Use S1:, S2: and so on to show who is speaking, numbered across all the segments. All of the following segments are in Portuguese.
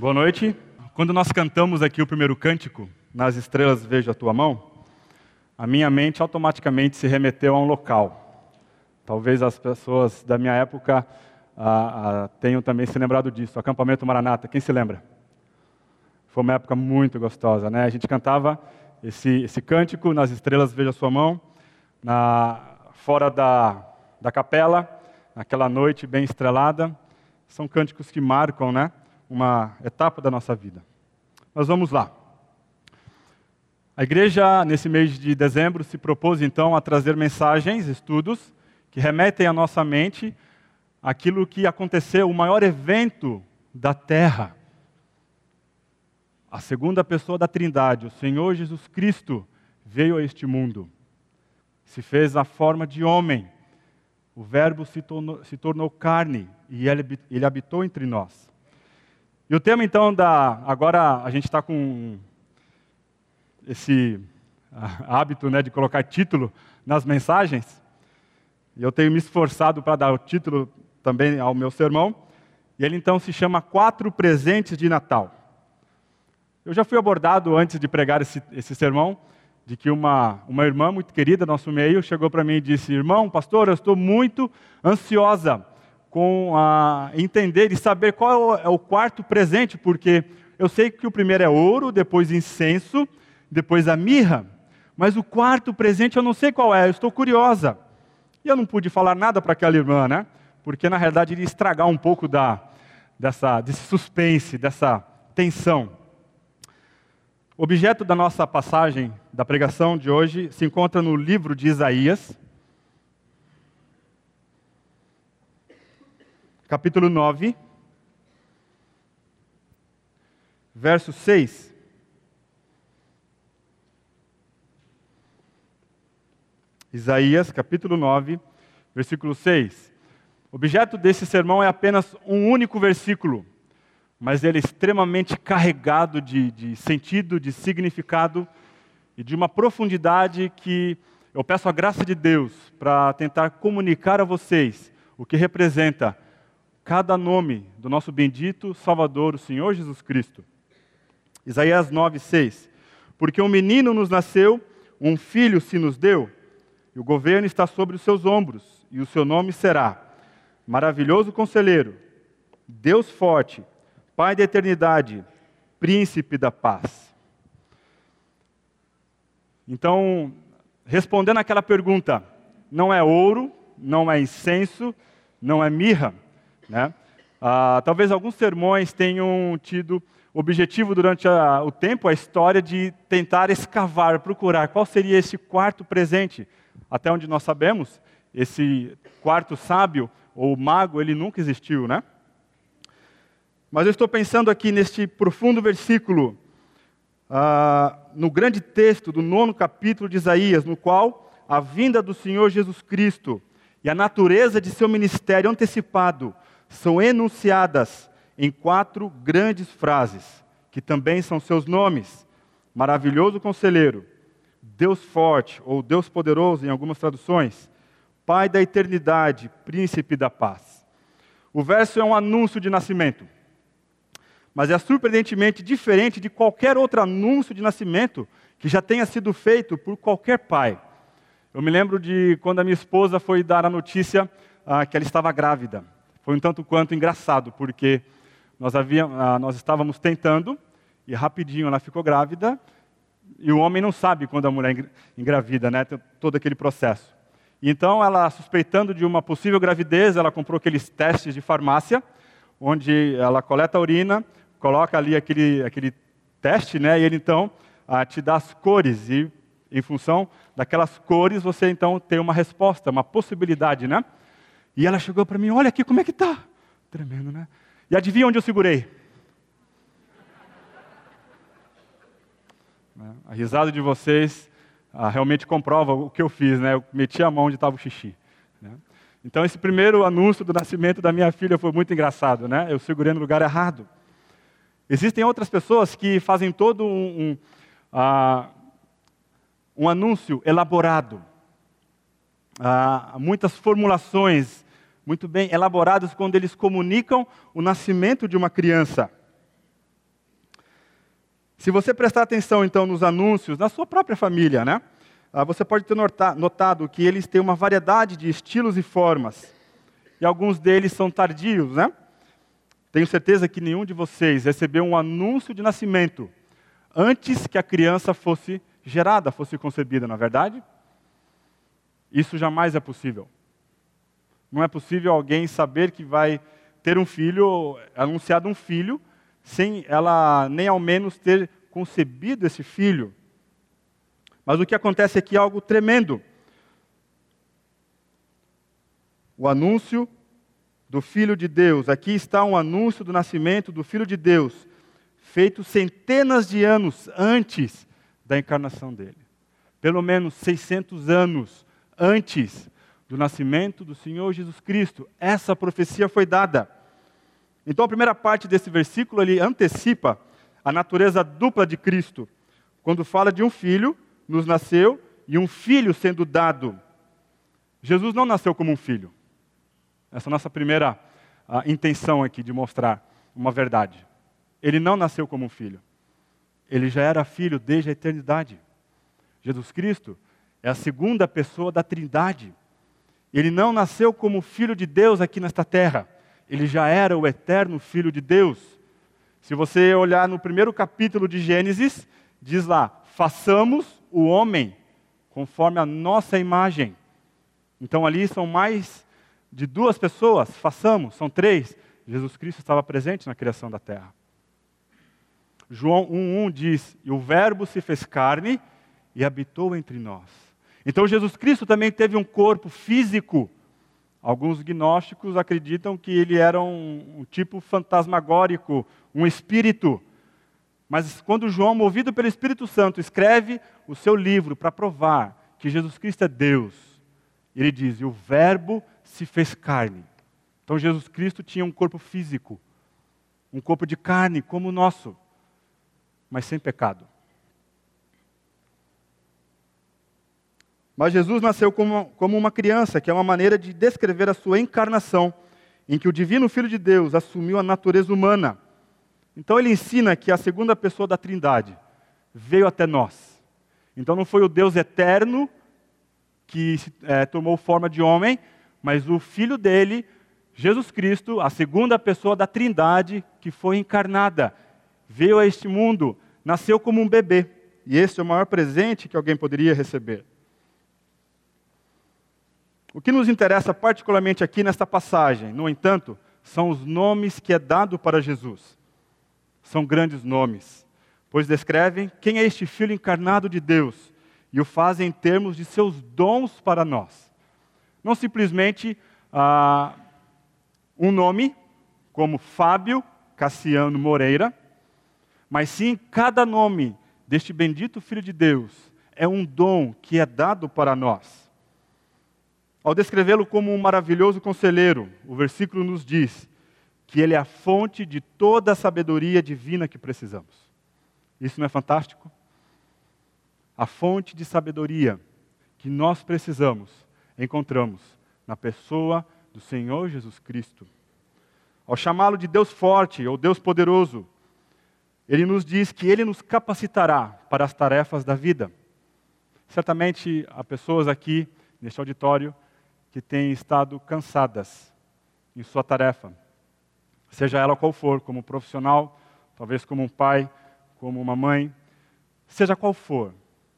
S1: Boa noite. Quando nós cantamos aqui o primeiro cântico, Nas Estrelas Vejo a Tua Mão, a minha mente automaticamente se remeteu a um local. Talvez as pessoas da minha época ah, ah, tenham também se lembrado disso. Acampamento Maranata, quem se lembra? Foi uma época muito gostosa, né? A gente cantava esse, esse cântico, Nas Estrelas Vejo a Sua Mão, na, fora da, da capela, naquela noite bem estrelada. São cânticos que marcam, né? Uma etapa da nossa vida. Mas vamos lá. A igreja, nesse mês de dezembro, se propôs então a trazer mensagens, estudos, que remetem à nossa mente aquilo que aconteceu, o maior evento da terra. A segunda pessoa da Trindade, o Senhor Jesus Cristo, veio a este mundo. Se fez a forma de homem. O Verbo se tornou, se tornou carne e ele, ele habitou entre nós. E o tema então da. Agora a gente está com esse ah, hábito né, de colocar título nas mensagens. E eu tenho me esforçado para dar o título também ao meu sermão. E ele então se chama Quatro Presentes de Natal. Eu já fui abordado antes de pregar esse, esse sermão, de que uma, uma irmã muito querida nosso meio chegou para mim e disse: Irmão, pastor, eu estou muito ansiosa com a entender e saber qual é o quarto presente, porque eu sei que o primeiro é ouro, depois incenso, depois a mirra, mas o quarto presente eu não sei qual é, eu estou curiosa. E eu não pude falar nada para aquela irmã, né? Porque na realidade iria estragar um pouco da, dessa, desse suspense, dessa tensão. O objeto da nossa passagem da pregação de hoje se encontra no livro de Isaías, capítulo 9, verso 6. Isaías, capítulo 9, versículo 6. O objeto desse sermão é apenas um único versículo, mas ele é extremamente carregado de, de sentido, de significado e de uma profundidade que eu peço a graça de Deus para tentar comunicar a vocês o que representa cada nome do nosso bendito Salvador, o Senhor Jesus Cristo. Isaías 9, 6. Porque um menino nos nasceu, um filho se nos deu, e o governo está sobre os seus ombros, e o seu nome será Maravilhoso Conselheiro, Deus Forte, Pai da Eternidade, Príncipe da Paz. Então, respondendo aquela pergunta, não é ouro, não é incenso, não é mirra né? Ah, talvez alguns sermões tenham tido objetivo durante a, o tempo, a história de tentar escavar, procurar qual seria esse quarto presente. Até onde nós sabemos, esse quarto sábio ou mago, ele nunca existiu, né? Mas eu estou pensando aqui neste profundo versículo, ah, no grande texto do nono capítulo de Isaías, no qual a vinda do Senhor Jesus Cristo e a natureza de seu ministério antecipado são enunciadas em quatro grandes frases, que também são seus nomes: Maravilhoso Conselheiro, Deus Forte, ou Deus Poderoso em algumas traduções, Pai da Eternidade, Príncipe da Paz. O verso é um anúncio de nascimento, mas é surpreendentemente diferente de qualquer outro anúncio de nascimento que já tenha sido feito por qualquer pai. Eu me lembro de quando a minha esposa foi dar a notícia ah, que ela estava grávida. Foi um tanto quanto engraçado, porque nós, havíamos, ah, nós estávamos tentando, e rapidinho ela ficou grávida, e o homem não sabe quando a mulher engravida, né? Tem todo aquele processo. Então, ela, suspeitando de uma possível gravidez, ela comprou aqueles testes de farmácia, onde ela coleta a urina, coloca ali aquele, aquele teste, né? E ele então ah, te dá as cores, e em função daquelas cores você então tem uma resposta, uma possibilidade, né? E ela chegou para mim: Olha aqui como é que tá. Tremendo, né? E adivinha onde eu segurei? A risada de vocês ah, realmente comprova o que eu fiz, né? Eu meti a mão onde estava o xixi. Né? Então, esse primeiro anúncio do nascimento da minha filha foi muito engraçado, né? Eu segurei no lugar errado. Existem outras pessoas que fazem todo um, um, ah, um anúncio elaborado. Ah, muitas formulações muito bem elaborados quando eles comunicam o nascimento de uma criança. Se você prestar atenção, então, nos anúncios, na sua própria família, né? Ah, você pode ter notado que eles têm uma variedade de estilos e formas. E alguns deles são tardios, né? Tenho certeza que nenhum de vocês recebeu um anúncio de nascimento antes que a criança fosse gerada, fosse concebida, na é verdade? Isso jamais é possível. Não é possível alguém saber que vai ter um filho, anunciado um filho, sem ela nem ao menos ter concebido esse filho. Mas o que acontece aqui é algo tremendo. O anúncio do Filho de Deus. Aqui está um anúncio do nascimento do Filho de Deus, feito centenas de anos antes da encarnação dele. Pelo menos 600 anos antes do nascimento do Senhor Jesus Cristo. Essa profecia foi dada. Então, a primeira parte desse versículo ele antecipa a natureza dupla de Cristo, quando fala de um filho nos nasceu e um filho sendo dado. Jesus não nasceu como um filho. Essa é a nossa primeira a, intenção aqui de mostrar uma verdade. Ele não nasceu como um filho. Ele já era filho desde a eternidade. Jesus Cristo é a segunda pessoa da Trindade. Ele não nasceu como filho de Deus aqui nesta terra. Ele já era o eterno filho de Deus. Se você olhar no primeiro capítulo de Gênesis, diz lá: façamos o homem conforme a nossa imagem. Então ali são mais de duas pessoas, façamos, são três. Jesus Cristo estava presente na criação da terra. João 1,1 diz: E o Verbo se fez carne e habitou entre nós. Então Jesus Cristo também teve um corpo físico. Alguns gnósticos acreditam que ele era um, um tipo fantasmagórico, um espírito. Mas quando João, movido pelo Espírito Santo, escreve o seu livro para provar que Jesus Cristo é Deus, ele diz: e o Verbo se fez carne. Então Jesus Cristo tinha um corpo físico, um corpo de carne como o nosso, mas sem pecado. Mas Jesus nasceu como, como uma criança, que é uma maneira de descrever a sua encarnação, em que o Divino Filho de Deus assumiu a natureza humana então ele ensina que a segunda pessoa da Trindade veio até nós. Então não foi o Deus eterno que é, tomou forma de homem, mas o filho dele, Jesus Cristo, a segunda pessoa da Trindade, que foi encarnada, veio a este mundo, nasceu como um bebê. E esse é o maior presente que alguém poderia receber. O que nos interessa particularmente aqui nesta passagem, no entanto, são os nomes que é dado para Jesus são grandes nomes, pois descrevem quem é este Filho encarnado de Deus e o fazem em termos de seus dons para nós. Não simplesmente ah, um nome, como Fábio Cassiano Moreira, mas sim cada nome deste bendito Filho de Deus é um dom que é dado para nós. Ao descrevê-lo como um maravilhoso conselheiro, o versículo nos diz que Ele é a fonte de toda a sabedoria divina que precisamos. Isso não é fantástico? A fonte de sabedoria que nós precisamos encontramos na pessoa do Senhor Jesus Cristo. Ao chamá-lo de Deus forte ou Deus poderoso, ele nos diz que ele nos capacitará para as tarefas da vida. Certamente há pessoas aqui neste auditório que têm estado cansadas em sua tarefa, seja ela qual for, como profissional, talvez como um pai, como uma mãe, seja qual for,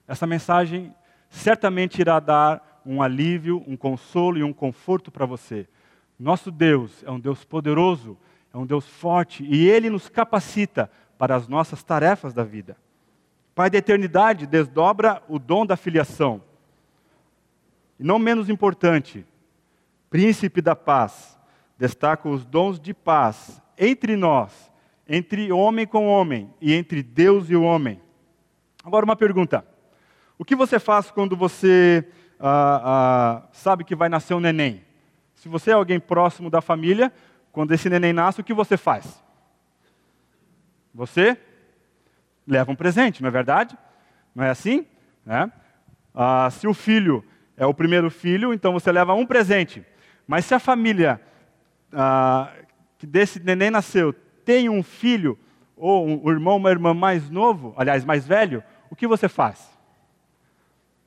S1: essa mensagem certamente irá dar um alívio, um consolo e um conforto para você. Nosso Deus é um Deus poderoso, é um Deus forte e Ele nos capacita para as nossas tarefas da vida. Pai da eternidade desdobra o dom da filiação. E não menos importante, príncipe da paz, destaca os dons de paz entre nós, entre homem com homem e entre Deus e o homem. Agora, uma pergunta: o que você faz quando você ah, ah, sabe que vai nascer um neném? Se você é alguém próximo da família, quando esse neném nasce, o que você faz? Você leva um presente, não é verdade? Não é assim? É? Ah, se o filho é o primeiro filho, então você leva um presente. Mas se a família ah, que desse neném nasceu tem um filho ou um irmão, uma irmã mais novo, aliás, mais velho, o que você faz?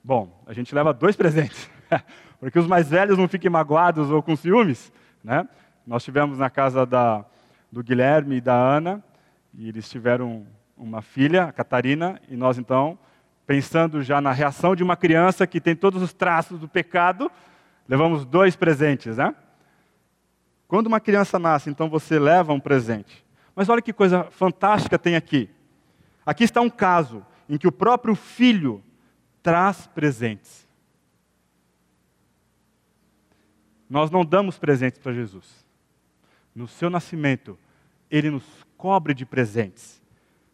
S1: Bom, a gente leva dois presentes, porque os mais velhos não fiquem magoados ou com ciúmes. Né? Nós tivemos na casa da, do Guilherme e da Ana, e eles tiveram uma filha, a Catarina, e nós então, pensando já na reação de uma criança que tem todos os traços do pecado, levamos dois presentes, né? Quando uma criança nasce, então você leva um presente. Mas olha que coisa fantástica tem aqui. Aqui está um caso em que o próprio filho traz presentes. Nós não damos presentes para Jesus. No seu nascimento, ele nos cobre de presentes,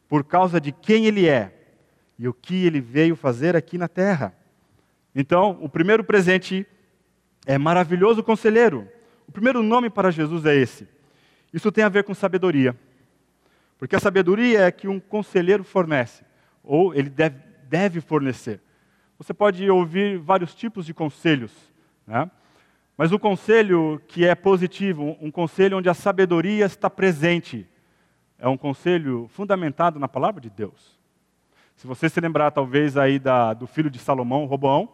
S1: por causa de quem ele é e o que ele veio fazer aqui na terra. Então, o primeiro presente é maravilhoso conselheiro. O primeiro nome para Jesus é esse. Isso tem a ver com sabedoria. Porque a sabedoria é que um conselheiro fornece, ou ele deve, deve fornecer. Você pode ouvir vários tipos de conselhos, né? mas o conselho que é positivo, um conselho onde a sabedoria está presente, é um conselho fundamentado na palavra de Deus. Se você se lembrar, talvez, aí da, do filho de Salomão, Roboão,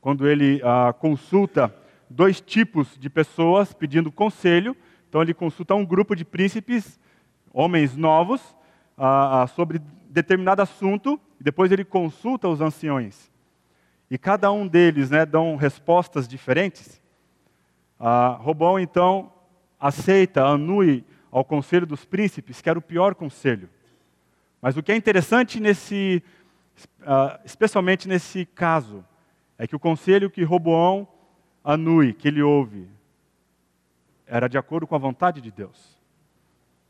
S1: quando ele ah, consulta dois tipos de pessoas pedindo conselho, então ele consulta um grupo de príncipes homens novos ah, ah, sobre determinado assunto, e depois ele consulta os anciões. E cada um deles né, dão respostas diferentes. Ah, Robão, então, aceita, anui ao conselho dos príncipes, que era o pior conselho. Mas o que é interessante nesse, uh, especialmente nesse caso, é que o conselho que Roboão anui, que ele ouve, era de acordo com a vontade de Deus.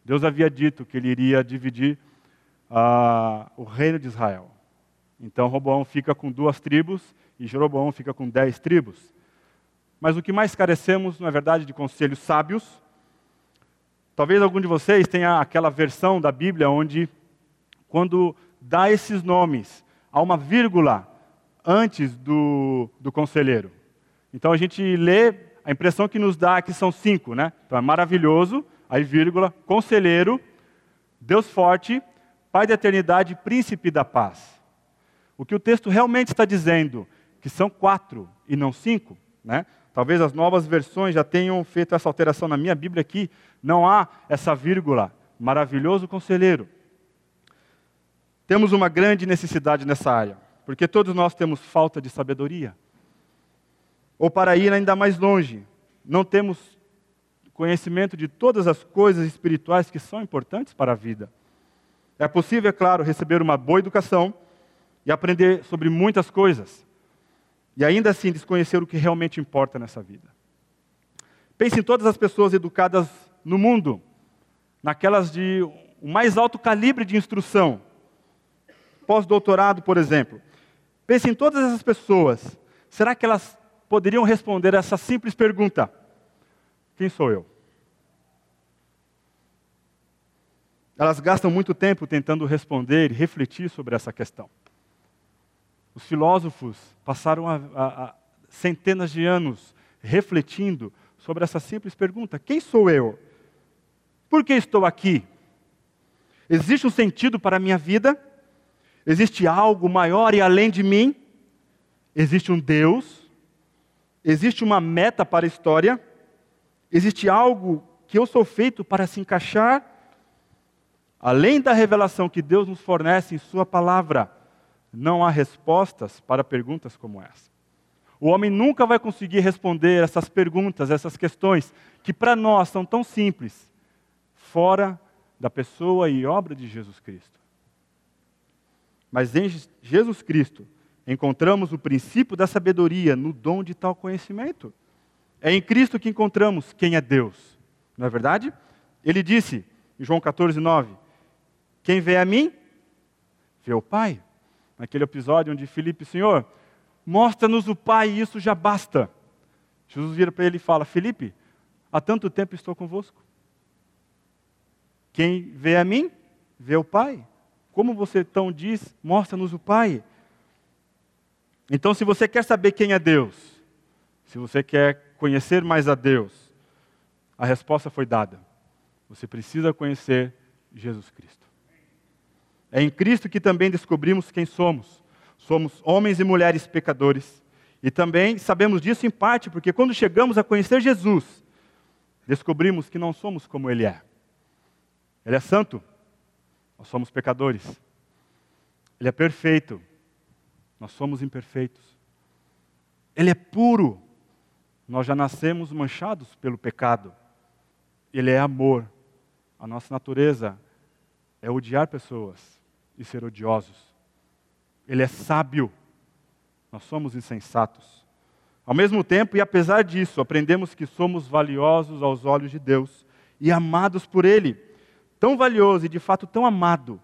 S1: Deus havia dito que ele iria dividir uh, o reino de Israel. Então Roboão fica com duas tribos e Jeroboão fica com dez tribos. Mas o que mais carecemos, na verdade, de conselhos sábios. Talvez algum de vocês tenha aquela versão da Bíblia onde, quando dá esses nomes, há uma vírgula antes do, do conselheiro. Então a gente lê, a impressão que nos dá é que são cinco, né? Então é maravilhoso, aí vírgula, conselheiro, Deus forte, Pai da eternidade, príncipe da paz. O que o texto realmente está dizendo, que são quatro e não cinco, né? Talvez as novas versões já tenham feito essa alteração na minha Bíblia aqui, não há essa vírgula, maravilhoso conselheiro. Temos uma grande necessidade nessa área, porque todos nós temos falta de sabedoria. Ou para ir ainda mais longe, não temos conhecimento de todas as coisas espirituais que são importantes para a vida. É possível, é claro, receber uma boa educação e aprender sobre muitas coisas, e ainda assim desconhecer o que realmente importa nessa vida. Pense em todas as pessoas educadas no mundo, naquelas de o mais alto calibre de instrução, pós-doutorado, por exemplo. Pense em todas essas pessoas. Será que elas poderiam responder essa simples pergunta: quem sou eu? Elas gastam muito tempo tentando responder e refletir sobre essa questão. Os filósofos passaram a, a, a centenas de anos refletindo sobre essa simples pergunta: quem sou eu? Por que estou aqui? Existe um sentido para a minha vida? Existe algo maior e além de mim? Existe um Deus? Existe uma meta para a história? Existe algo que eu sou feito para se encaixar? Além da revelação que Deus nos fornece em Sua palavra, não há respostas para perguntas como essa. O homem nunca vai conseguir responder essas perguntas, essas questões, que para nós são tão simples, fora da pessoa e obra de Jesus Cristo. Mas em Jesus Cristo encontramos o princípio da sabedoria no dom de tal conhecimento. É em Cristo que encontramos quem é Deus. Não é verdade? Ele disse, em João 14, 9: Quem vê a mim, vê o Pai. Naquele episódio onde Filipe, Senhor, mostra-nos o Pai e isso já basta. Jesus vira para ele e fala: Filipe, há tanto tempo estou convosco. Quem vê a mim, vê o Pai. Como você tão diz, mostra-nos o Pai. Então, se você quer saber quem é Deus, se você quer conhecer mais a Deus? A resposta foi dada. Você precisa conhecer Jesus Cristo. É em Cristo que também descobrimos quem somos. Somos homens e mulheres pecadores. E também sabemos disso em parte porque quando chegamos a conhecer Jesus, descobrimos que não somos como Ele é. Ele é santo, nós somos pecadores. Ele é perfeito, nós somos imperfeitos. Ele é puro, nós já nascemos manchados pelo pecado. Ele é amor, a nossa natureza é odiar pessoas e ser odiosos. Ele é sábio, nós somos insensatos. Ao mesmo tempo, e apesar disso, aprendemos que somos valiosos aos olhos de Deus e amados por Ele. Tão valioso e de fato tão amado,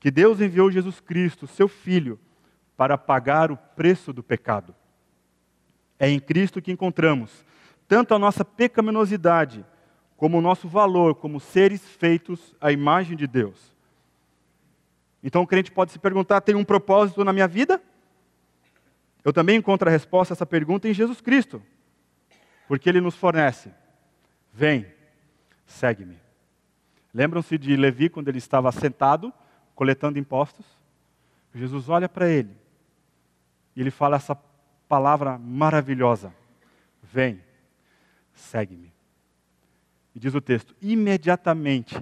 S1: que Deus enviou Jesus Cristo, seu Filho, para pagar o preço do pecado. É em Cristo que encontramos tanto a nossa pecaminosidade, como o nosso valor como seres feitos à imagem de Deus. Então o crente pode se perguntar: tem um propósito na minha vida? Eu também encontro a resposta a essa pergunta em Jesus Cristo, porque Ele nos fornece: vem, segue-me. Lembram-se de Levi quando ele estava sentado, coletando impostos? Jesus olha para ele e ele fala essa palavra maravilhosa: vem, segue-me. E diz o texto: imediatamente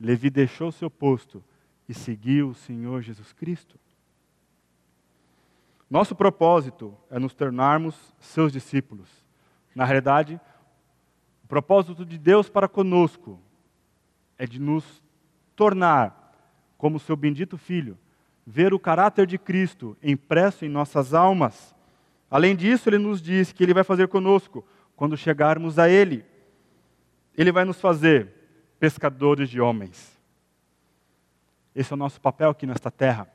S1: Levi deixou seu posto e seguiu o Senhor Jesus Cristo. Nosso propósito é nos tornarmos seus discípulos. Na realidade, o propósito de Deus para conosco é de nos tornar como seu bendito Filho, ver o caráter de Cristo impresso em nossas almas. Além disso, ele nos diz que ele vai fazer conosco quando chegarmos a ele. Ele vai nos fazer pescadores de homens. Esse é o nosso papel aqui nesta terra.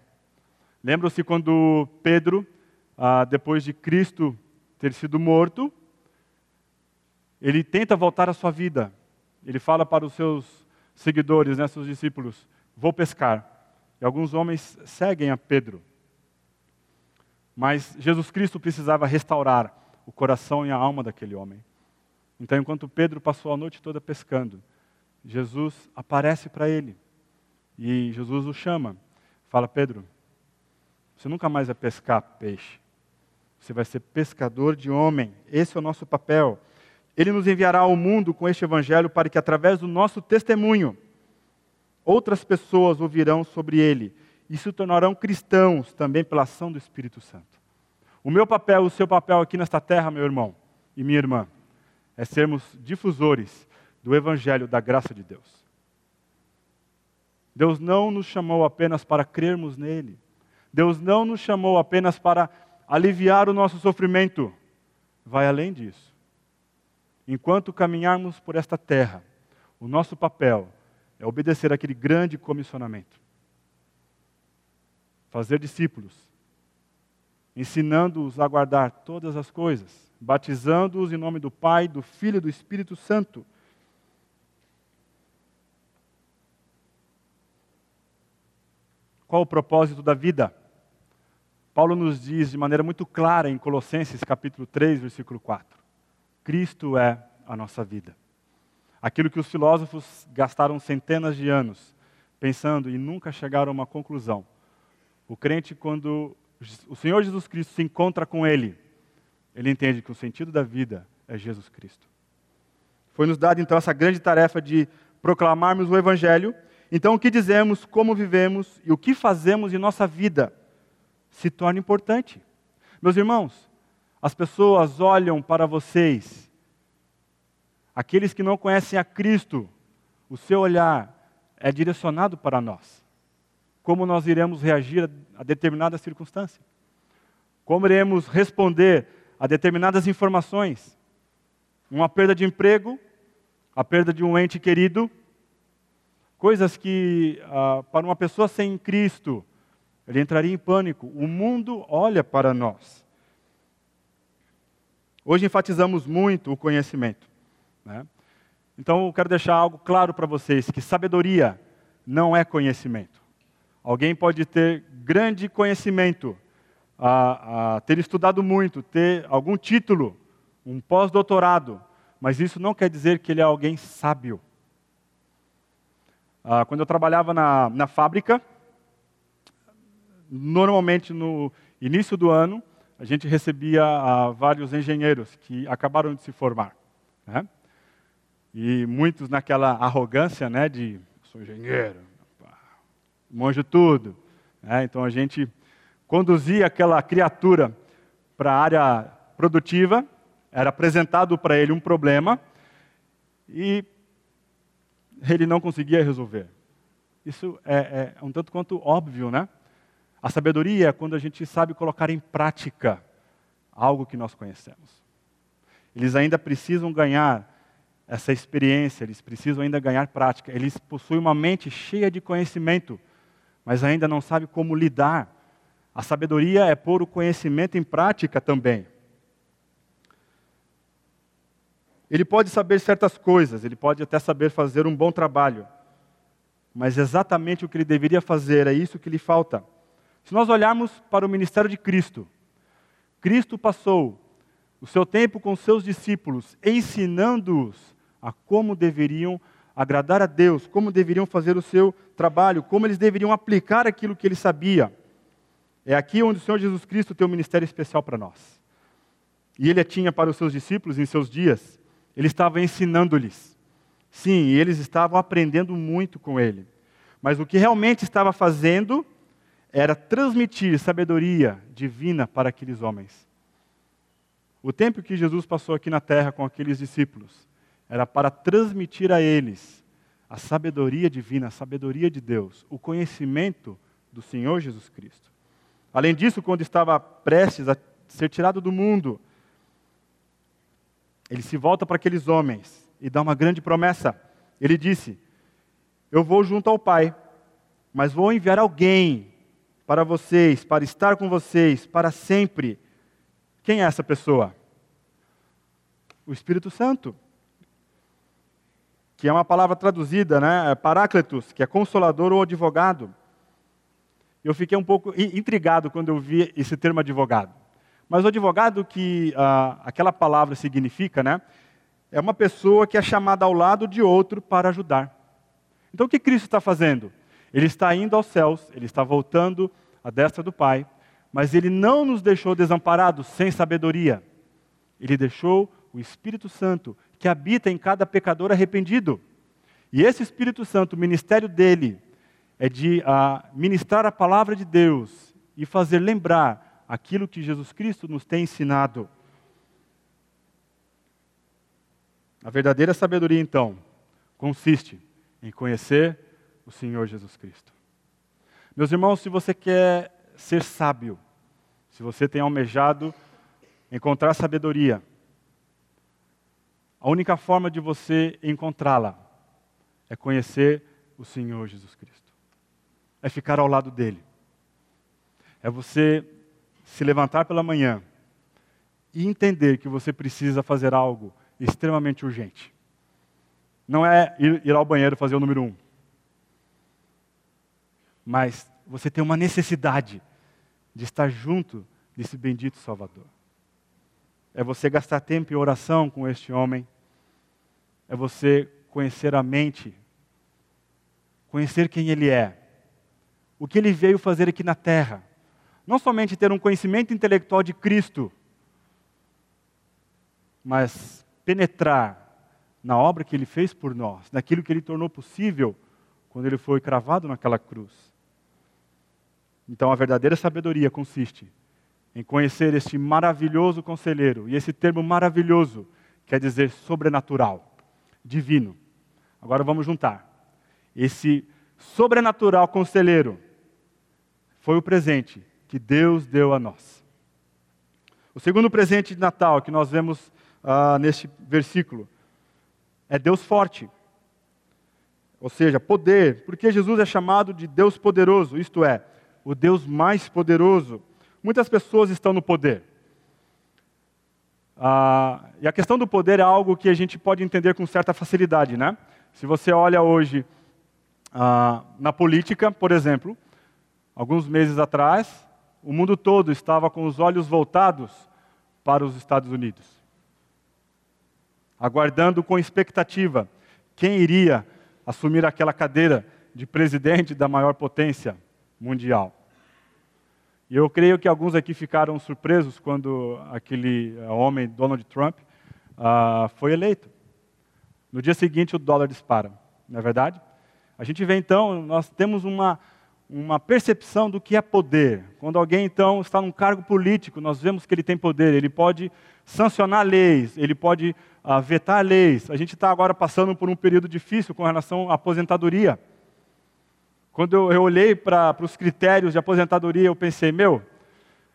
S1: Lembram-se quando Pedro, ah, depois de Cristo ter sido morto, ele tenta voltar à sua vida. Ele fala para os seus seguidores, né, seus discípulos: Vou pescar. E alguns homens seguem a Pedro. Mas Jesus Cristo precisava restaurar o coração e a alma daquele homem. Então, enquanto Pedro passou a noite toda pescando, Jesus aparece para ele. E Jesus o chama. Fala, Pedro, você nunca mais vai pescar peixe. Você vai ser pescador de homem. Esse é o nosso papel. Ele nos enviará ao mundo com este evangelho para que, através do nosso testemunho, outras pessoas ouvirão sobre ele e se tornarão cristãos também pela ação do Espírito Santo. O meu papel, o seu papel aqui nesta terra, meu irmão e minha irmã, é sermos difusores do evangelho da graça de Deus. Deus não nos chamou apenas para crermos nele. Deus não nos chamou apenas para aliviar o nosso sofrimento. Vai além disso. Enquanto caminharmos por esta terra, o nosso papel é obedecer aquele grande comissionamento. Fazer discípulos, ensinando-os a guardar todas as coisas, batizando-os em nome do Pai, do Filho e do Espírito Santo Qual o propósito da vida? Paulo nos diz de maneira muito clara em Colossenses capítulo 3, versículo 4. Cristo é a nossa vida. Aquilo que os filósofos gastaram centenas de anos pensando e nunca chegaram a uma conclusão. O crente, quando o Senhor Jesus Cristo se encontra com ele, ele entende que o sentido da vida é Jesus Cristo. Foi nos dado então essa grande tarefa de proclamarmos o Evangelho então, o que dizemos, como vivemos e o que fazemos em nossa vida se torna importante. Meus irmãos, as pessoas olham para vocês, aqueles que não conhecem a Cristo, o seu olhar é direcionado para nós. Como nós iremos reagir a determinada circunstância? Como iremos responder a determinadas informações? Uma perda de emprego, a perda de um ente querido, coisas que, ah, para uma pessoa sem Cristo, ele entraria em pânico. O mundo olha para nós. Hoje enfatizamos muito o conhecimento. Né? Então, eu quero deixar algo claro para vocês: que sabedoria não é conhecimento. Alguém pode ter grande conhecimento, a, a ter estudado muito, ter algum título, um pós-doutorado, mas isso não quer dizer que ele é alguém sábio. Ah, quando eu trabalhava na, na fábrica, normalmente no início do ano, a gente recebia ah, vários engenheiros que acabaram de se formar. Né? E muitos naquela arrogância né, de sou engenheiro, manjo tudo. Né? Então a gente conduzia aquela criatura para a área produtiva, era apresentado para ele um problema e ele não conseguia resolver. Isso é, é um tanto quanto óbvio, né? A sabedoria é quando a gente sabe colocar em prática algo que nós conhecemos. Eles ainda precisam ganhar essa experiência, eles precisam ainda ganhar prática. Eles possuem uma mente cheia de conhecimento, mas ainda não sabem como lidar. A sabedoria é pôr o conhecimento em prática também. Ele pode saber certas coisas, ele pode até saber fazer um bom trabalho, mas exatamente o que ele deveria fazer é isso que lhe falta. Se nós olharmos para o ministério de Cristo, Cristo passou o seu tempo com seus discípulos, ensinando-os a como deveriam agradar a Deus, como deveriam fazer o seu trabalho, como eles deveriam aplicar aquilo que ele sabia. É aqui onde o Senhor Jesus Cristo tem um ministério especial para nós. E ele tinha para os seus discípulos em seus dias. Ele estava ensinando-lhes. Sim, eles estavam aprendendo muito com ele. Mas o que realmente estava fazendo era transmitir sabedoria divina para aqueles homens. O tempo que Jesus passou aqui na terra com aqueles discípulos era para transmitir a eles a sabedoria divina, a sabedoria de Deus, o conhecimento do Senhor Jesus Cristo. Além disso, quando estava prestes a ser tirado do mundo, ele se volta para aqueles homens e dá uma grande promessa. Ele disse: Eu vou junto ao Pai, mas vou enviar alguém para vocês, para estar com vocês para sempre. Quem é essa pessoa? O Espírito Santo. Que é uma palavra traduzida, né? É Paráclitos, que é consolador ou advogado. Eu fiquei um pouco intrigado quando eu vi esse termo advogado. Mas o advogado que ah, aquela palavra significa, né, é uma pessoa que é chamada ao lado de outro para ajudar. Então o que Cristo está fazendo? Ele está indo aos céus, ele está voltando à destra do Pai, mas ele não nos deixou desamparados, sem sabedoria. Ele deixou o Espírito Santo, que habita em cada pecador arrependido. E esse Espírito Santo, o ministério dele, é de uh, ministrar a palavra de Deus e fazer lembrar aquilo que Jesus Cristo nos tem ensinado. A verdadeira sabedoria, então, consiste em conhecer o Senhor Jesus Cristo. Meus irmãos, se você quer ser sábio, se você tem almejado encontrar sabedoria, a única forma de você encontrá-la é conhecer o Senhor Jesus Cristo. É ficar ao lado dele. É você se levantar pela manhã e entender que você precisa fazer algo extremamente urgente. Não é ir, ao banheiro fazer o número um. Mas você tem uma necessidade de estar junto desse bendito Salvador. É você gastar tempo em oração com este homem. É você conhecer a mente, conhecer quem ele é, o que ele veio fazer aqui na terra não somente ter um conhecimento intelectual de Cristo, mas penetrar na obra que ele fez por nós, naquilo que ele tornou possível quando ele foi cravado naquela cruz. Então, a verdadeira sabedoria consiste em conhecer este maravilhoso conselheiro, e esse termo maravilhoso quer dizer sobrenatural, divino. Agora vamos juntar. Esse sobrenatural conselheiro foi o presente que Deus deu a nós. O segundo presente de Natal que nós vemos ah, neste versículo é Deus forte. Ou seja, poder, porque Jesus é chamado de Deus poderoso, isto é, o Deus mais poderoso. Muitas pessoas estão no poder. Ah, e a questão do poder é algo que a gente pode entender com certa facilidade, né? Se você olha hoje ah, na política, por exemplo, alguns meses atrás, o mundo todo estava com os olhos voltados para os Estados Unidos, aguardando com expectativa quem iria assumir aquela cadeira de presidente da maior potência mundial. E eu creio que alguns aqui ficaram surpresos quando aquele eh, homem, Donald Trump, uh, foi eleito. No dia seguinte, o dólar dispara, não é verdade? A gente vê então, nós temos uma, uma percepção do que é poder. Quando alguém então está num cargo político, nós vemos que ele tem poder, ele pode sancionar leis, ele pode uh, vetar leis. A gente está agora passando por um período difícil com relação à aposentadoria. Quando eu, olhei para os critérios de aposentadoria, eu pensei, meu,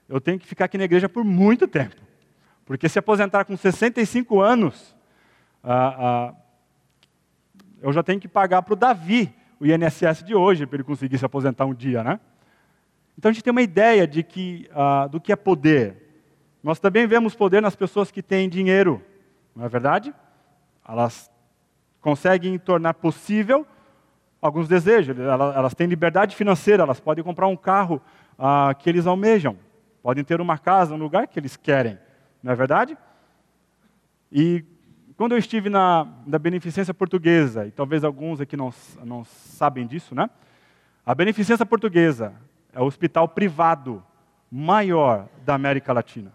S1: eu tenho que ficar aqui na igreja por muito tempo. Porque se aposentar com 65 anos, ah, ah, eu já tenho que pagar para o Davi o INSS de hoje para ele conseguir se aposentar um dia, né? Então a gente tem uma ideia de que, ah, do que é poder. Nós também vemos poder nas pessoas que têm dinheiro, não é verdade? Elas conseguem tornar possível alguns desejos, elas, têm liberdade financeira, elas podem comprar um carro ah, que eles almejam, podem ter uma casa, um lugar que eles querem, não é verdade? E quando eu estive na, na Beneficência Portuguesa, e talvez alguns aqui não, não sabem disso, né? A Beneficência Portuguesa é o hospital privado maior da América Latina.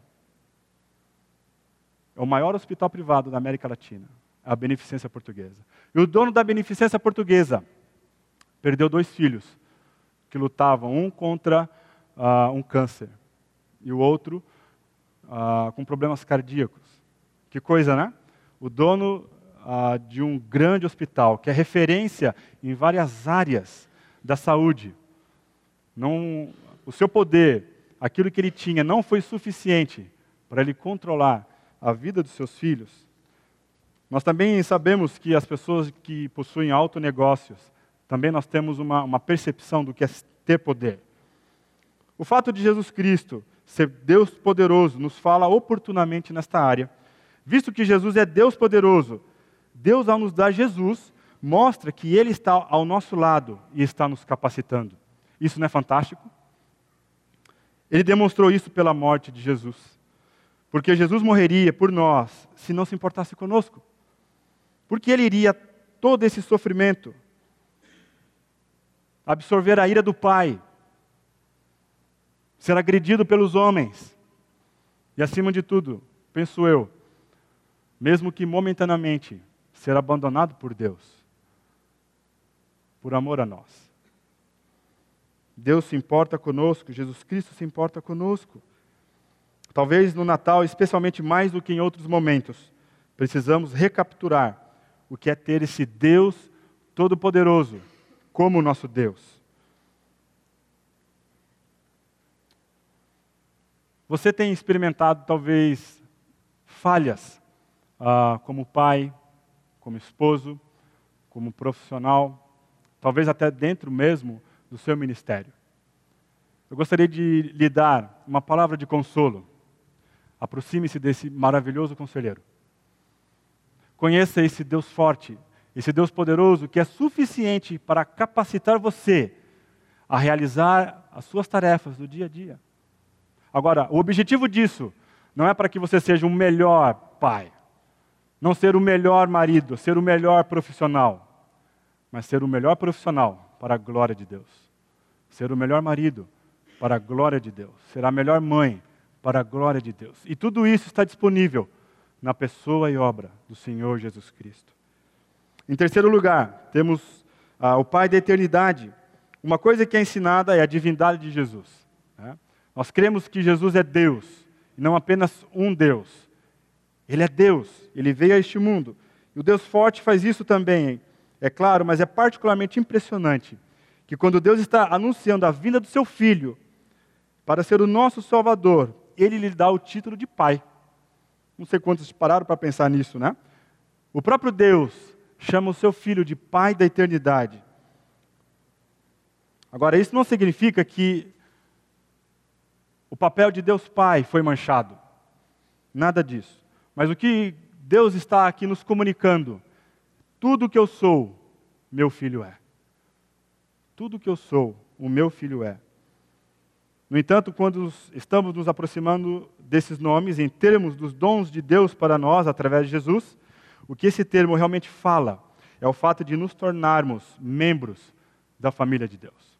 S1: É o maior hospital privado da América Latina, a Beneficência Portuguesa. E o dono da Beneficência Portuguesa perdeu dois filhos que lutavam, um contra uh, um câncer e o outro uh, com problemas cardíacos. Que coisa, né? o dono ah, de um grande hospital, que é referência em várias áreas da saúde. Não, o seu poder, aquilo que ele tinha, não foi suficiente para ele controlar a vida dos seus filhos. Nós também sabemos que as pessoas que possuem alto negócios, também nós temos uma, uma percepção do que é ter poder. O fato de Jesus Cristo ser Deus poderoso nos fala oportunamente nesta área Visto que Jesus é Deus poderoso, Deus, ao nos dar Jesus, mostra que Ele está ao nosso lado e está nos capacitando. Isso não é fantástico? Ele demonstrou isso pela morte de Jesus. Porque Jesus morreria por nós se não se importasse conosco. Porque Ele iria todo esse sofrimento, absorver a ira do Pai, ser agredido pelos homens, e acima de tudo, penso eu, mesmo que momentaneamente, ser abandonado por Deus, por amor a nós. Deus se importa conosco, Jesus Cristo se importa conosco. Talvez no Natal, especialmente mais do que em outros momentos, precisamos recapturar o que é ter esse Deus Todo-Poderoso como nosso Deus. Você tem experimentado talvez falhas ah, como pai, como esposo, como profissional, talvez até dentro mesmo do seu ministério. Eu gostaria de lhe dar uma palavra de consolo. Aproxime-se desse maravilhoso conselheiro. Conheça esse Deus forte, esse Deus poderoso que é suficiente para capacitar você a realizar as suas tarefas do dia a dia. Agora, o objetivo disso não é para que você seja um melhor pai, não ser o melhor marido, ser o melhor profissional, mas ser o melhor profissional para a glória de Deus. Ser o melhor marido para a glória de Deus. Ser a melhor mãe para a glória de Deus. E tudo isso está disponível na pessoa e obra do Senhor Jesus Cristo. Em terceiro lugar, temos ah, o Pai da eternidade. Uma coisa que é ensinada é a divindade de Jesus. Né? Nós cremos que Jesus é Deus, e não apenas um Deus ele é Deus, ele veio a este mundo. E o Deus forte faz isso também, é claro, mas é particularmente impressionante que quando Deus está anunciando a vinda do seu filho para ser o nosso Salvador, ele lhe dá o título de Pai. Não sei quantos pararam para pensar nisso, né? O próprio Deus chama o seu filho de Pai da eternidade. Agora, isso não significa que o papel de Deus Pai foi manchado. Nada disso. Mas o que Deus está aqui nos comunicando, tudo que eu sou, meu filho é. Tudo que eu sou, o meu filho é. No entanto, quando estamos nos aproximando desses nomes, em termos dos dons de Deus para nós através de Jesus, o que esse termo realmente fala é o fato de nos tornarmos membros da família de Deus.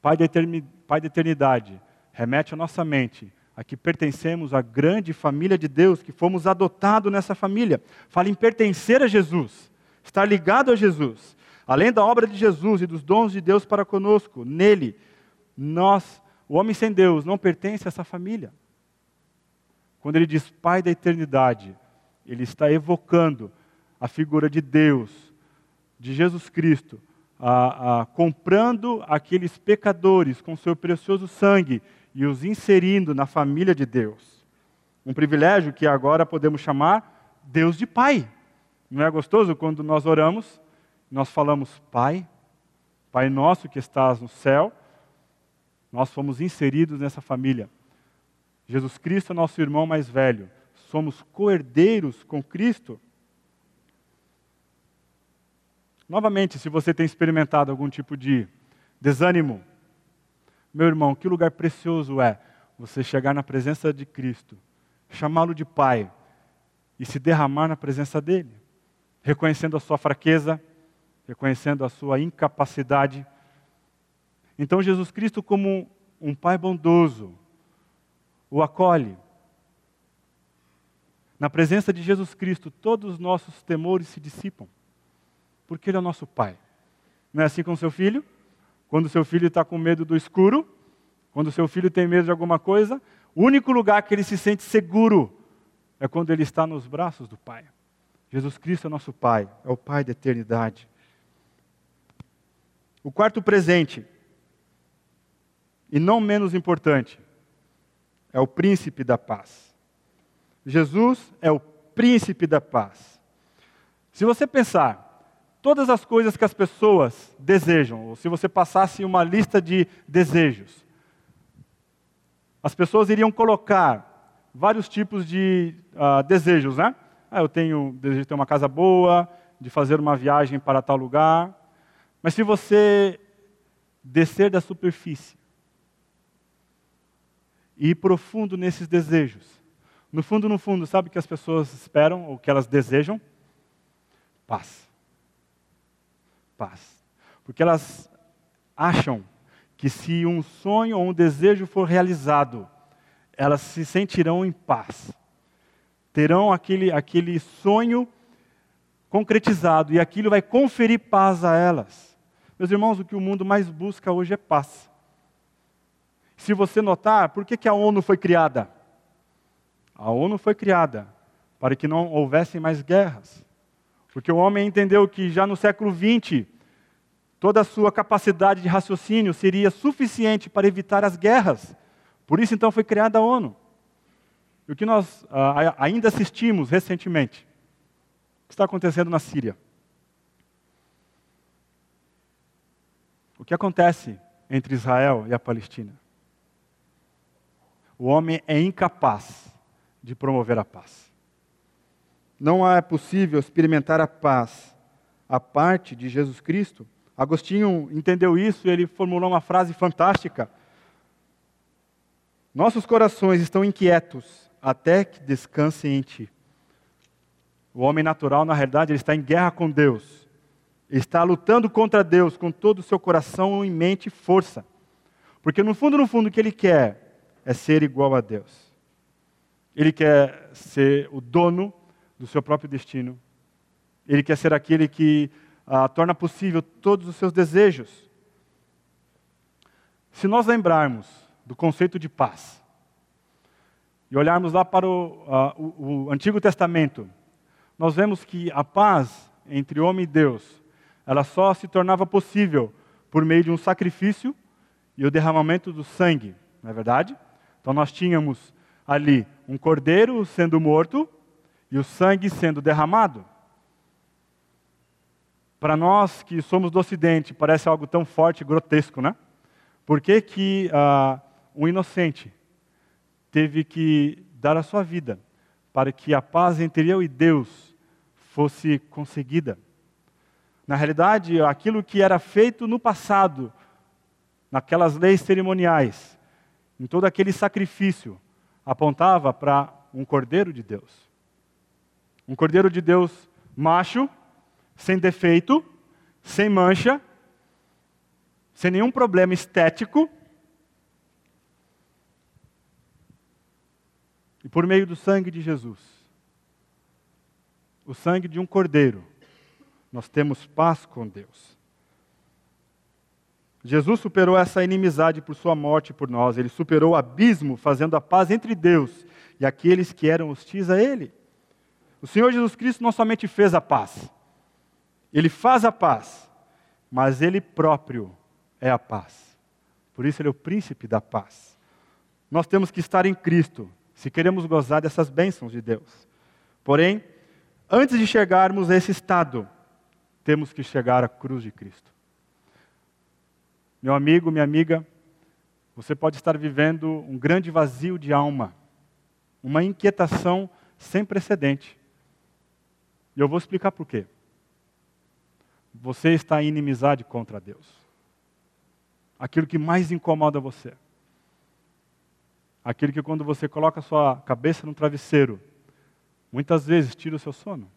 S1: Pai da, eternidade, remete a nossa mente a que pertencemos à grande família de Deus, que fomos adotados nessa família. Fala em pertencer a Jesus, estar ligado a Jesus. Além da obra de Jesus e dos dons de Deus para conosco, nele, nós, o homem sem Deus, não pertence a essa família. Quando ele diz Pai da eternidade, ele está evocando a figura de Deus, de Jesus Cristo, a, a, comprando aqueles pecadores com seu precioso sangue e os inserindo na família de Deus. Um privilégio que agora podemos chamar Deus de Pai. Não é gostoso quando nós oramos, nós falamos Pai, Pai nosso que estás no céu, nós fomos inseridos nessa família. Jesus Cristo é nosso irmão mais velho. Somos coerdeiros com Cristo. Novamente, se você tem experimentado algum tipo de desânimo, meu irmão, que lugar precioso é você chegar na presença de Cristo, chamá-lo de Pai e se derramar na presença dEle, reconhecendo a sua fraqueza, reconhecendo a sua incapacidade. Então, Jesus Cristo, como um Pai bondoso, o acolhe. Na presença de Jesus Cristo, todos os nossos temores se dissipam, porque Ele é o nosso Pai. Não é assim com seu filho? Quando seu filho está com medo do escuro, quando seu filho tem medo de alguma coisa, o único lugar que ele se sente seguro é quando ele está nos braços do Pai. Jesus Cristo é nosso Pai, é o Pai da eternidade. O quarto presente, e não menos importante, é o príncipe da paz. Jesus é o príncipe da paz. Se você pensar, todas as coisas que as pessoas desejam, ou se você passasse uma lista de desejos, as pessoas iriam colocar vários tipos de uh, desejos, né? Ah, eu tenho desejo de ter uma casa boa, de fazer uma viagem para tal lugar. Mas se você descer da superfície e ir profundo nesses desejos. No fundo, no fundo, sabe o que as pessoas esperam ou que elas desejam? Paz. Paz. Porque elas acham que se um sonho ou um desejo for realizado, elas se sentirão em paz. Terão aquele, aquele sonho concretizado e aquilo vai conferir paz a elas. Meus irmãos, o que o mundo mais busca hoje é paz. Se você notar, por que, que a ONU foi criada? A ONU foi criada para que não houvessem mais guerras. Porque o homem entendeu que já no século XX, toda a sua capacidade de raciocínio seria suficiente para evitar as guerras. Por isso, então, foi criada a ONU. E o que nós ah, ainda assistimos recentemente? O que está acontecendo na Síria? O que acontece entre Israel e a Palestina? o homem é incapaz de promover a paz. Não é possível experimentar a paz a parte de Jesus Cristo. Agostinho entendeu isso e ele formulou uma frase fantástica. Nossos corações estão inquietos até que descansem em ti. O homem natural, na realidade, ele está em guerra com Deus. Ele está lutando contra Deus com todo o seu coração, em mente e força. Porque no fundo, no fundo, o que ele quer é ser igual a Deus. Ele quer ser o dono do seu próprio destino. Ele quer ser aquele que ah, torna possível todos os seus desejos. Se nós lembrarmos do conceito de paz e olharmos lá para o, ah, o, o Antigo Testamento, nós vemos que a paz entre homem e Deus, ela só se tornava possível por meio de um sacrifício e o derramamento do sangue, não é verdade? Então nós tínhamos ali um cordeiro sendo morto e o sangue sendo derramado. Para nós que somos do Ocidente, parece algo tão forte e grotesco, né? Por que, que uh, um inocente teve que dar a sua vida para que a paz entre eu e Deus fosse conseguida? Na realidade, aquilo que era feito no passado, naquelas leis cerimoniais, em todo aquele sacrifício, apontava para um cordeiro de Deus. Um cordeiro de Deus macho, sem defeito, sem mancha, sem nenhum problema estético, e por meio do sangue de Jesus, o sangue de um cordeiro, nós temos paz com Deus. Jesus superou essa inimizade por sua morte por nós. Ele superou o abismo, fazendo a paz entre Deus e aqueles que eram hostis a Ele. O Senhor Jesus Cristo não somente fez a paz, Ele faz a paz, mas Ele próprio é a paz. Por isso, Ele é o príncipe da paz. Nós temos que estar em Cristo, se queremos gozar dessas bênçãos de Deus. Porém, antes de chegarmos a esse estado, temos que chegar à cruz de Cristo. Meu amigo, minha amiga, você pode estar vivendo um grande vazio de alma, uma inquietação sem precedente. E eu vou explicar por quê. Você está em inimizade contra Deus. Aquilo que mais incomoda você. Aquilo que quando você coloca sua cabeça no travesseiro, muitas vezes tira o seu sono.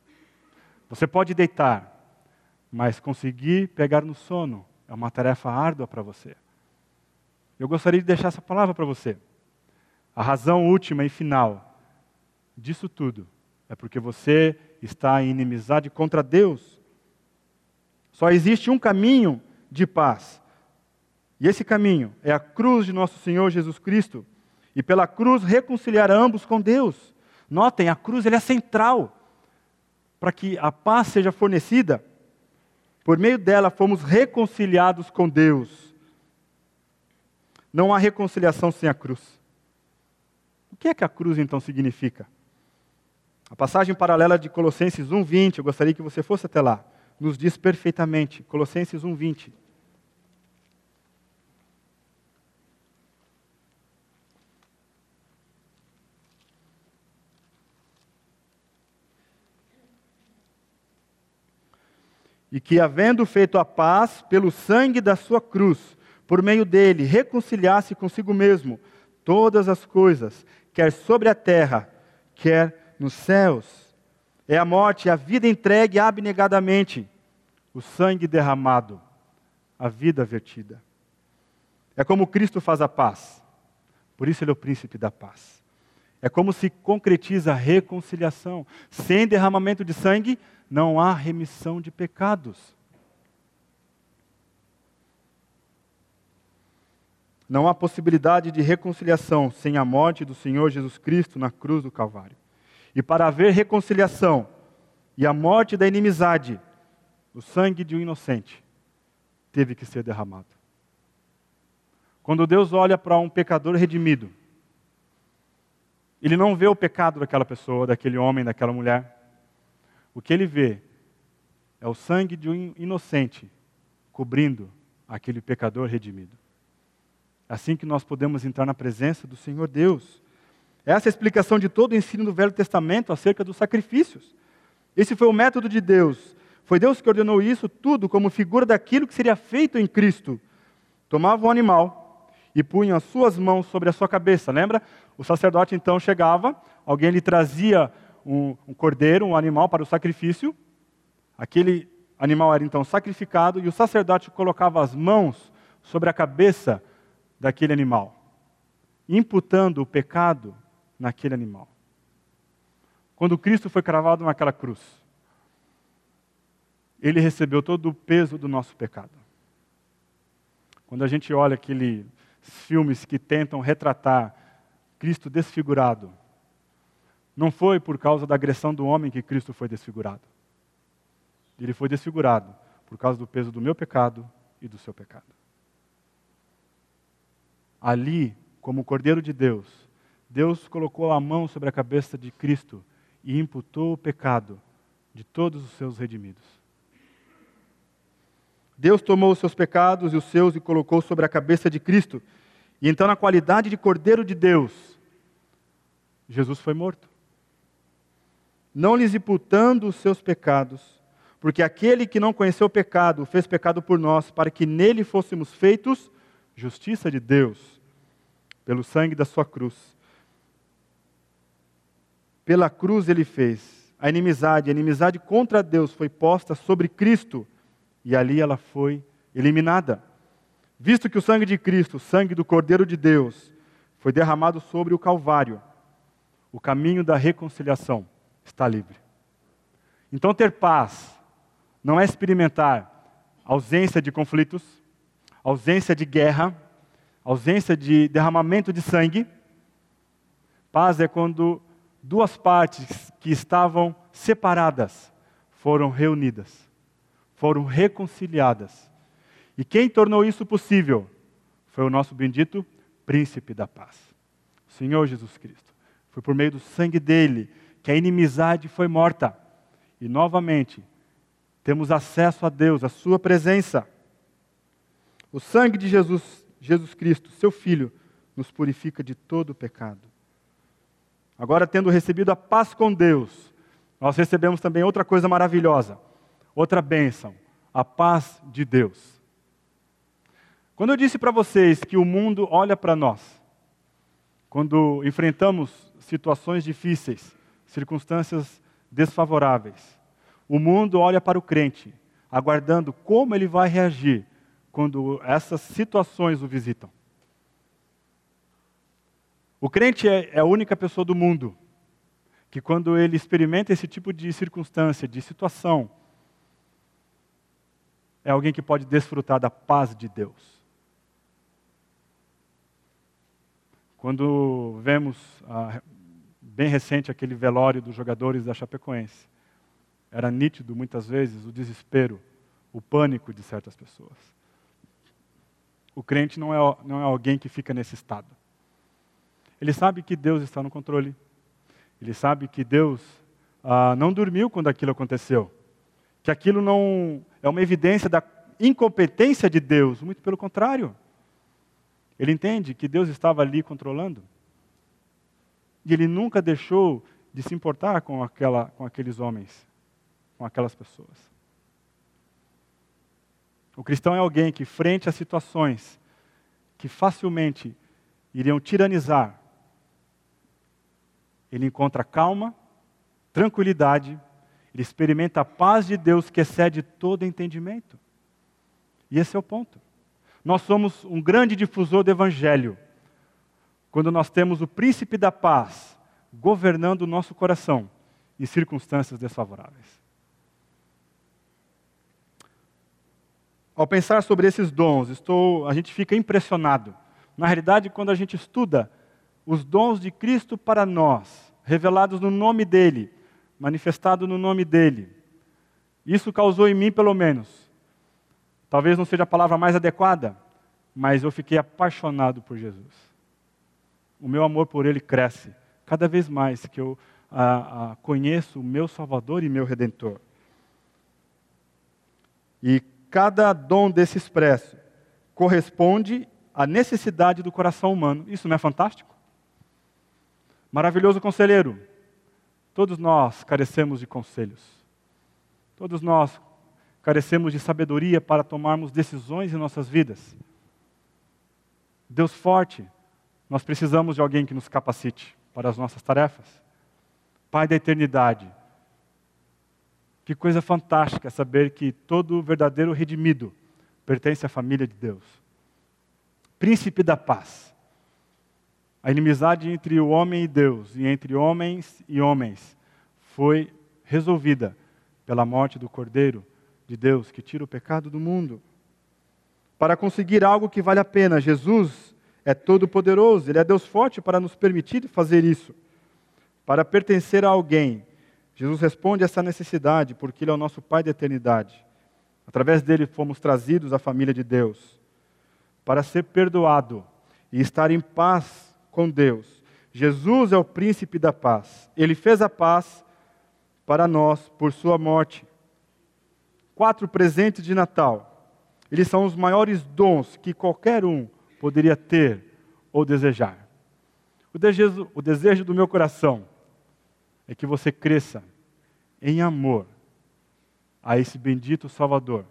S1: Você pode deitar, mas conseguir pegar no sono é uma tarefa árdua para você. Eu gostaria de deixar essa palavra para você. A razão última e final disso tudo é porque você está em inimizade contra Deus. Só existe um caminho de paz. E esse caminho é a cruz de nosso Senhor Jesus Cristo. E pela cruz reconciliar ambos com Deus. Notem, a cruz é central para que a paz seja fornecida. Por meio dela fomos reconciliados com Deus. Não há reconciliação sem a cruz. O que é que a cruz então significa? A passagem paralela de Colossenses 1:20, eu gostaria que você fosse até lá, nos diz perfeitamente. Colossenses 1:20. E que, havendo feito a paz pelo sangue da sua cruz, por meio dele reconciliasse consigo mesmo todas as coisas, quer sobre a terra, quer nos céus. É a morte a vida entregue abnegadamente, o sangue derramado, a vida vertida. É como Cristo faz a paz, por isso ele é o príncipe da paz. É como se concretiza a reconciliação. Sem derramamento de sangue, não há remissão de pecados. Não há possibilidade de reconciliação sem a morte do Senhor Jesus Cristo na cruz do Calvário. E para haver reconciliação e a morte da inimizade, o sangue de um inocente teve que ser derramado. Quando Deus olha para um pecador redimido, ele não vê o pecado daquela pessoa, daquele homem, daquela mulher. O que ele vê é o sangue de um inocente cobrindo aquele pecador redimido. Assim que nós podemos entrar na presença do Senhor Deus. Essa é a explicação de todo o ensino do Velho Testamento acerca dos sacrifícios. Esse foi o método de Deus. Foi Deus que ordenou isso tudo como figura daquilo que seria feito em Cristo. Tomava um animal e punha as suas mãos sobre a sua cabeça. Lembra? O sacerdote então chegava, alguém lhe trazia um, um cordeiro, um animal para o sacrifício. Aquele animal era então sacrificado e o sacerdote colocava as mãos sobre a cabeça daquele animal, imputando o pecado naquele animal. Quando Cristo foi cravado naquela cruz, ele recebeu todo o peso do nosso pecado. Quando a gente olha aqueles filmes que tentam retratar Cristo desfigurado, não foi por causa da agressão do homem que Cristo foi desfigurado. Ele foi desfigurado por causa do peso do meu pecado e do seu pecado. Ali, como Cordeiro de Deus, Deus colocou a mão sobre a cabeça de Cristo e imputou o pecado de todos os seus redimidos. Deus tomou os seus pecados e os seus e colocou sobre a cabeça de Cristo. E então, na qualidade de Cordeiro de Deus, Jesus foi morto não lhes imputando os seus pecados, porque aquele que não conheceu o pecado fez pecado por nós, para que nele fôssemos feitos justiça de Deus, pelo sangue da sua cruz. Pela cruz ele fez a inimizade, a inimizade contra Deus foi posta sobre Cristo, e ali ela foi eliminada. Visto que o sangue de Cristo, o sangue do Cordeiro de Deus, foi derramado sobre o Calvário, o caminho da reconciliação está livre. Então, ter paz não é experimentar ausência de conflitos, ausência de guerra, ausência de derramamento de sangue. Paz é quando duas partes que estavam separadas foram reunidas, foram reconciliadas. E quem tornou isso possível foi o nosso bendito príncipe da paz, o Senhor Jesus Cristo. Foi por meio do sangue dele que a inimizade foi morta. E novamente, temos acesso a Deus, a Sua presença. O sangue de Jesus, Jesus Cristo, seu Filho, nos purifica de todo o pecado. Agora, tendo recebido a paz com Deus, nós recebemos também outra coisa maravilhosa, outra bênção, a paz de Deus. Quando eu disse para vocês que o mundo olha para nós, quando enfrentamos situações difíceis, circunstâncias desfavoráveis, o mundo olha para o crente, aguardando como ele vai reagir quando essas situações o visitam. O crente é, é a única pessoa do mundo que, quando ele experimenta esse tipo de circunstância, de situação, é alguém que pode desfrutar da paz de Deus. Quando vemos, ah, bem recente, aquele velório dos jogadores da Chapecoense, era nítido muitas vezes o desespero, o pânico de certas pessoas. O crente não é, não é alguém que fica nesse estado. Ele sabe que Deus está no controle. Ele sabe que Deus ah, não dormiu quando aquilo aconteceu. Que aquilo não é uma evidência da incompetência de Deus, muito pelo contrário. Ele entende que Deus estava ali controlando. E ele nunca deixou de se importar com, aquela, com aqueles homens, com aquelas pessoas. O cristão é alguém que, frente a situações que facilmente iriam tiranizar, ele encontra calma, tranquilidade, ele experimenta a paz de Deus que excede todo entendimento. E esse é o ponto. Nós somos um grande difusor do Evangelho quando nós temos o príncipe da paz governando o nosso coração em circunstâncias desfavoráveis. Ao pensar sobre esses dons, estou, a gente fica impressionado. Na realidade, quando a gente estuda os dons de Cristo para nós, revelados no nome dele, manifestado no nome dele, isso causou em mim, pelo menos, Talvez não seja a palavra mais adequada, mas eu fiquei apaixonado por Jesus. O meu amor por Ele cresce cada vez mais que eu conheço o meu Salvador e meu Redentor. E cada dom desse expresso corresponde à necessidade do coração humano. Isso não é fantástico? Maravilhoso conselheiro. Todos nós carecemos de conselhos. Todos nós carecemos de sabedoria para tomarmos decisões em nossas vidas. Deus forte, nós precisamos de alguém que nos capacite para as nossas tarefas. Pai da eternidade, que coisa fantástica saber que todo verdadeiro redimido pertence à família de Deus. Príncipe da paz. A inimizade entre o homem e Deus e entre homens e homens foi resolvida pela morte do Cordeiro de Deus que tira o pecado do mundo. Para conseguir algo que vale a pena, Jesus é todo-poderoso, Ele é Deus forte para nos permitir fazer isso. Para pertencer a alguém, Jesus responde a essa necessidade, porque Ele é o nosso Pai da eternidade. Através dele fomos trazidos à família de Deus. Para ser perdoado e estar em paz com Deus. Jesus é o príncipe da paz. Ele fez a paz para nós por sua morte quatro presentes de Natal. Eles são os maiores dons que qualquer um poderia ter ou desejar. O desejo, o desejo do meu coração é que você cresça em amor a esse bendito Salvador,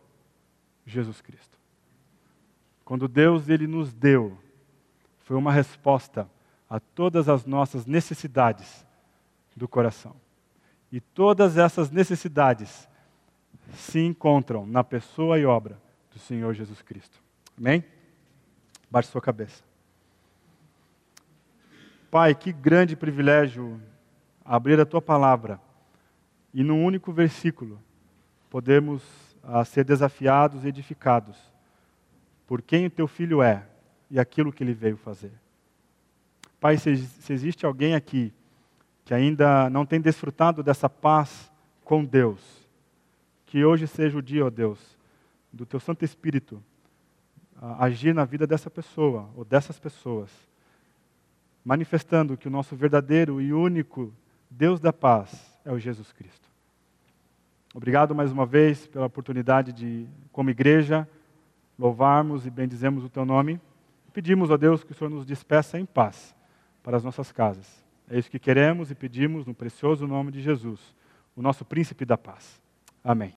S1: Jesus Cristo. Quando Deus ele nos deu, foi uma resposta a todas as nossas necessidades do coração. E todas essas necessidades se encontram na pessoa e obra do Senhor Jesus Cristo. Amém? Baixe sua cabeça. Pai, que grande privilégio abrir a tua palavra e num único versículo podemos ah, ser desafiados e edificados por quem o teu filho é e aquilo que ele veio fazer. Pai, se, se existe alguém aqui que ainda não tem desfrutado dessa paz com Deus, que hoje seja o dia, ó Deus, do teu Santo Espírito agir na vida dessa pessoa ou dessas pessoas, manifestando que o nosso verdadeiro e único Deus da paz é o Jesus Cristo. Obrigado mais uma vez pela oportunidade de, como igreja, louvarmos e bendizemos o teu nome. Pedimos a Deus que o Senhor nos despeça em paz para as nossas casas. É isso que queremos e pedimos no precioso nome de Jesus, o nosso príncipe da paz. Amém.